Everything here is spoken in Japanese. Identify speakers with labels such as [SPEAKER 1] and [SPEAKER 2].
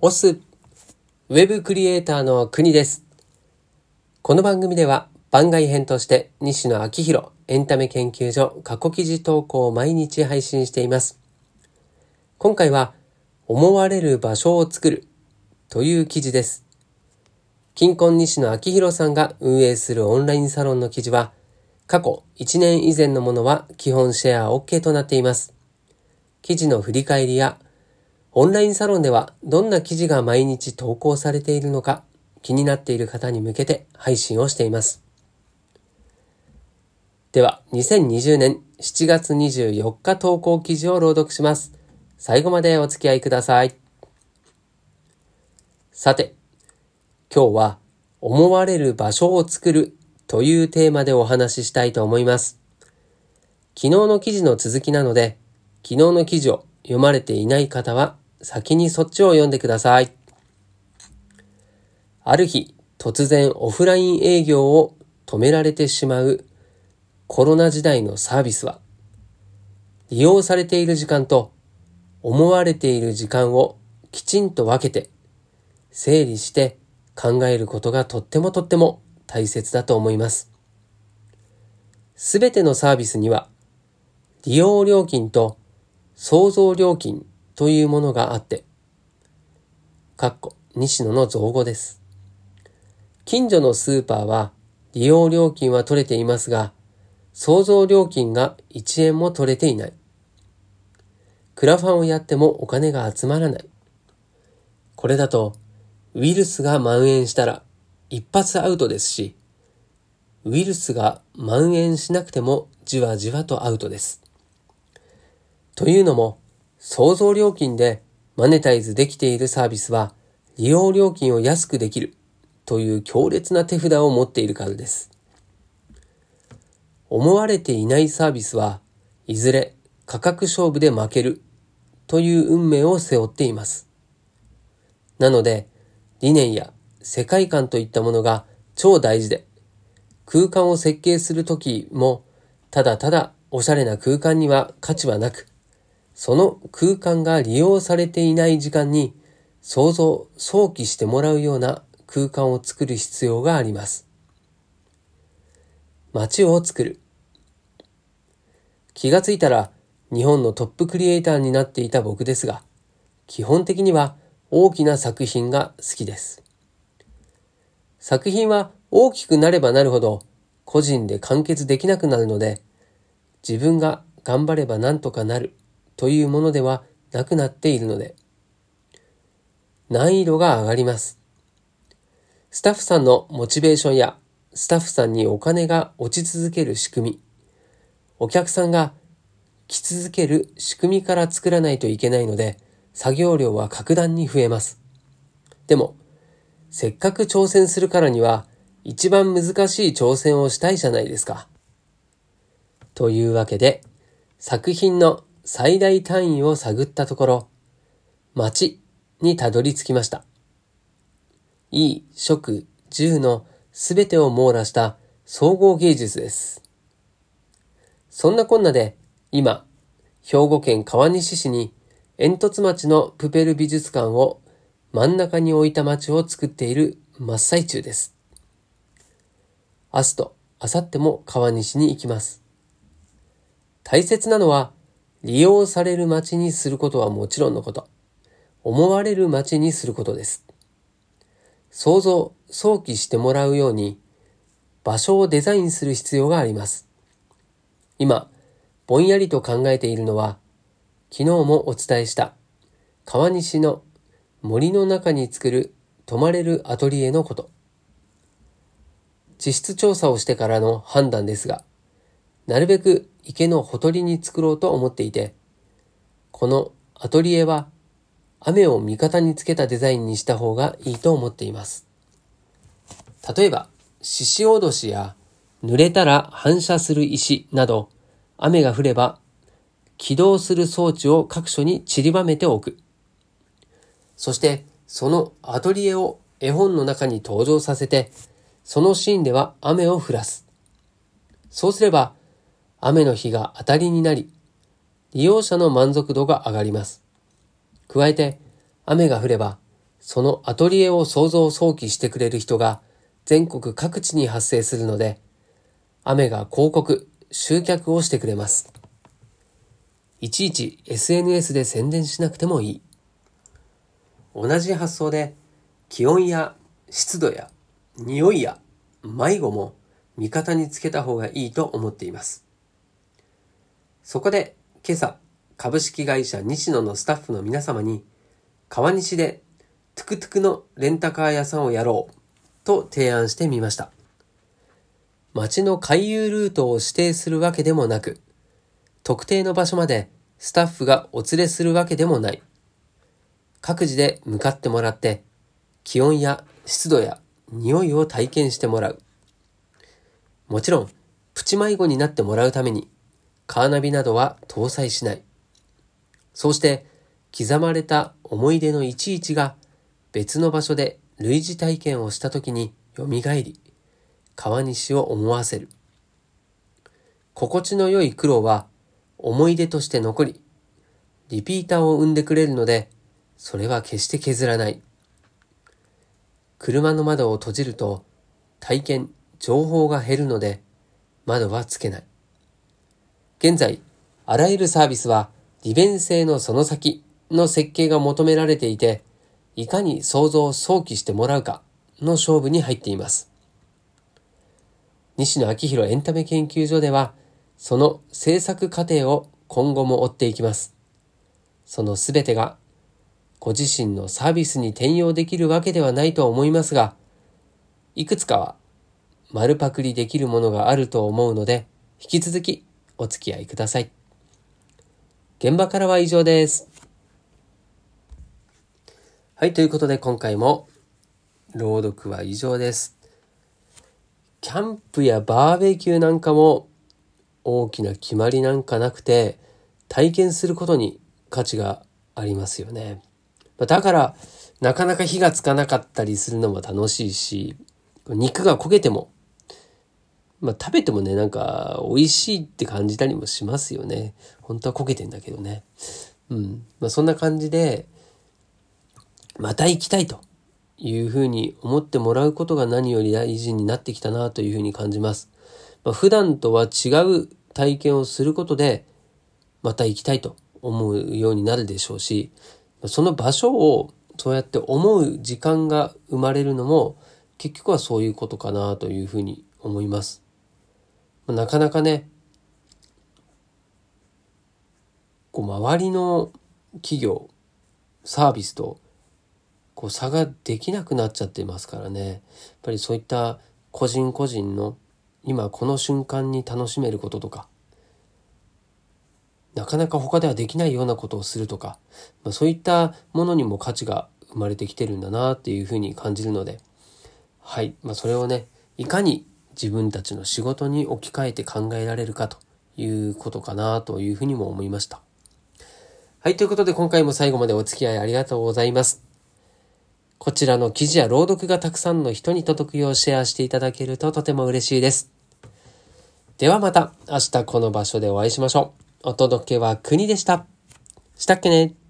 [SPEAKER 1] オス、ウェブクリエイターの国です。この番組では番外編として西野昭弘エンタメ研究所過去記事投稿を毎日配信しています。今回は思われる場所を作るという記事です。近婚西野昭弘さんが運営するオンラインサロンの記事は過去1年以前のものは基本シェア OK となっています。記事の振り返りやオンラインサロンではどんな記事が毎日投稿されているのか気になっている方に向けて配信をしています。では、2020年7月24日投稿記事を朗読します。最後までお付き合いください。さて、今日は思われる場所を作るというテーマでお話ししたいと思います。昨日の記事の続きなので、昨日の記事を読まれていない方は先にそっちを読んでください。ある日、突然オフライン営業を止められてしまうコロナ時代のサービスは、利用されている時間と思われている時間をきちんと分けて整理して考えることがとってもとっても大切だと思います。すべてのサービスには利用料金と創造料金というものがあって、かっこ西野の造語です。近所のスーパーは利用料金は取れていますが、創造料金が1円も取れていない。クラファンをやってもお金が集まらない。これだと、ウイルスが蔓延したら一発アウトですし、ウイルスが蔓延しなくてもじわじわとアウトです。というのも、創造料金でマネタイズできているサービスは利用料金を安くできるという強烈な手札を持っているからです。思われていないサービスはいずれ価格勝負で負けるという運命を背負っています。なので理念や世界観といったものが超大事で空間を設計するときもただただおしゃれな空間には価値はなくその空間が利用されていない時間に想像、想起してもらうような空間を作る必要があります。街を作る。気がついたら日本のトップクリエイターになっていた僕ですが、基本的には大きな作品が好きです。作品は大きくなればなるほど個人で完結できなくなるので、自分が頑張ればなんとかなるというものではなくなっているので、難易度が上がります。スタッフさんのモチベーションやスタッフさんにお金が落ち続ける仕組み、お客さんが来続ける仕組みから作らないといけないので、作業量は格段に増えます。でも、せっかく挑戦するからには、一番難しい挑戦をしたいじゃないですか。というわけで、作品の最大単位を探ったところ、町にたどり着きました。衣、食、住のすべてを網羅した総合芸術です。そんなこんなで、今、兵庫県川西市に煙突町のプペル美術館を真ん中に置いた町を作っている真っ最中です。明日と明後日も川西に行きます。大切なのは利用される街にすることはもちろんのこと、思われる街にすることです。想像、想起してもらうように、場所をデザインする必要があります。今、ぼんやりと考えているのは、昨日もお伝えした川西の森の中に作る泊まれるアトリエのこと。地質調査をしてからの判断ですが、なるべく池のほとりに作ろうと思っていて、このアトリエは雨を味方につけたデザインにした方がいいと思っています。例えば、獅子おどしや濡れたら反射する石など、雨が降れば起動する装置を各所に散りばめておく。そして、そのアトリエを絵本の中に登場させて、そのシーンでは雨を降らす。そうすれば、雨の日が当たりになり、利用者の満足度が上がります。加えて、雨が降れば、そのアトリエを創造想起してくれる人が全国各地に発生するので、雨が広告、集客をしてくれます。いちいち SNS で宣伝しなくてもいい。同じ発想で気温や湿度や匂いや迷子も味方につけた方がいいと思っています。そこで今朝株式会社西野のスタッフの皆様に川西でトゥクトゥクのレンタカー屋さんをやろうと提案してみました。街の回遊ルートを指定するわけでもなく、特定の場所までスタッフがお連れするわけでもない。各自で向かってもらって、気温や湿度や匂いを体験してもらう。もちろん、プチ迷子になってもらうために、カーナビなどは搭載しない。そうして、刻まれた思い出のいちいちが別の場所で類似体験をした時に蘇り、川西を思わせる。心地の良い苦労は思い出として残り、リピーターを生んでくれるので、それは決して削らない。車の窓を閉じると体験、情報が減るので、窓はつけない。現在、あらゆるサービスは利便性のその先の設計が求められていて、いかに想像を想起してもらうかの勝負に入っています。西野昭弘エンタメ研究所では、その制作過程を今後も追っていきます。そのすべてが、ご自身のサービスに転用できるわけではないと思いますが、いくつかは丸パクリできるものがあると思うので、引き続きお付き合いください。現場からは以上です。はい、ということで今回も朗読は以上です。キャンプやバーベキューなんかも大きな決まりなんかなくて体験することに価値がありますよね。だからなかなか火がつかなかったりするのも楽しいし肉が焦げてもまあ食べてもねなんか美味しいって感じたりもしますよね。本当は焦げてんだけどね。うん。まあそんな感じでまた行きたいというふうに思ってもらうことが何より大事になってきたなというふうに感じます。まあ、普段とは違う体験をすることで、また行きたいと思うようになるでしょうし、その場所をそうやって思う時間が生まれるのも結局はそういうことかなというふうに思います。なかなかね、こう周りの企業、サービスとこう差ができなくなっちゃってますからね。やっぱりそういった個人個人の今この瞬間に楽しめることとかなかなか他ではできないようなことをするとか、まあ、そういったものにも価値が生まれてきてるんだなっていうふうに感じるのではい、まあ、それをねいかに自分たちの仕事に置き換えて考えられるかということかなというふうにも思いました。はい、ということで今回も最後までお付き合いありがとうございます。こちらの記事や朗読がたくさんの人に届くようシェアしていただけるととても嬉しいです。ではまた明日この場所でお会いしましょう。お届けは国でした。したっけね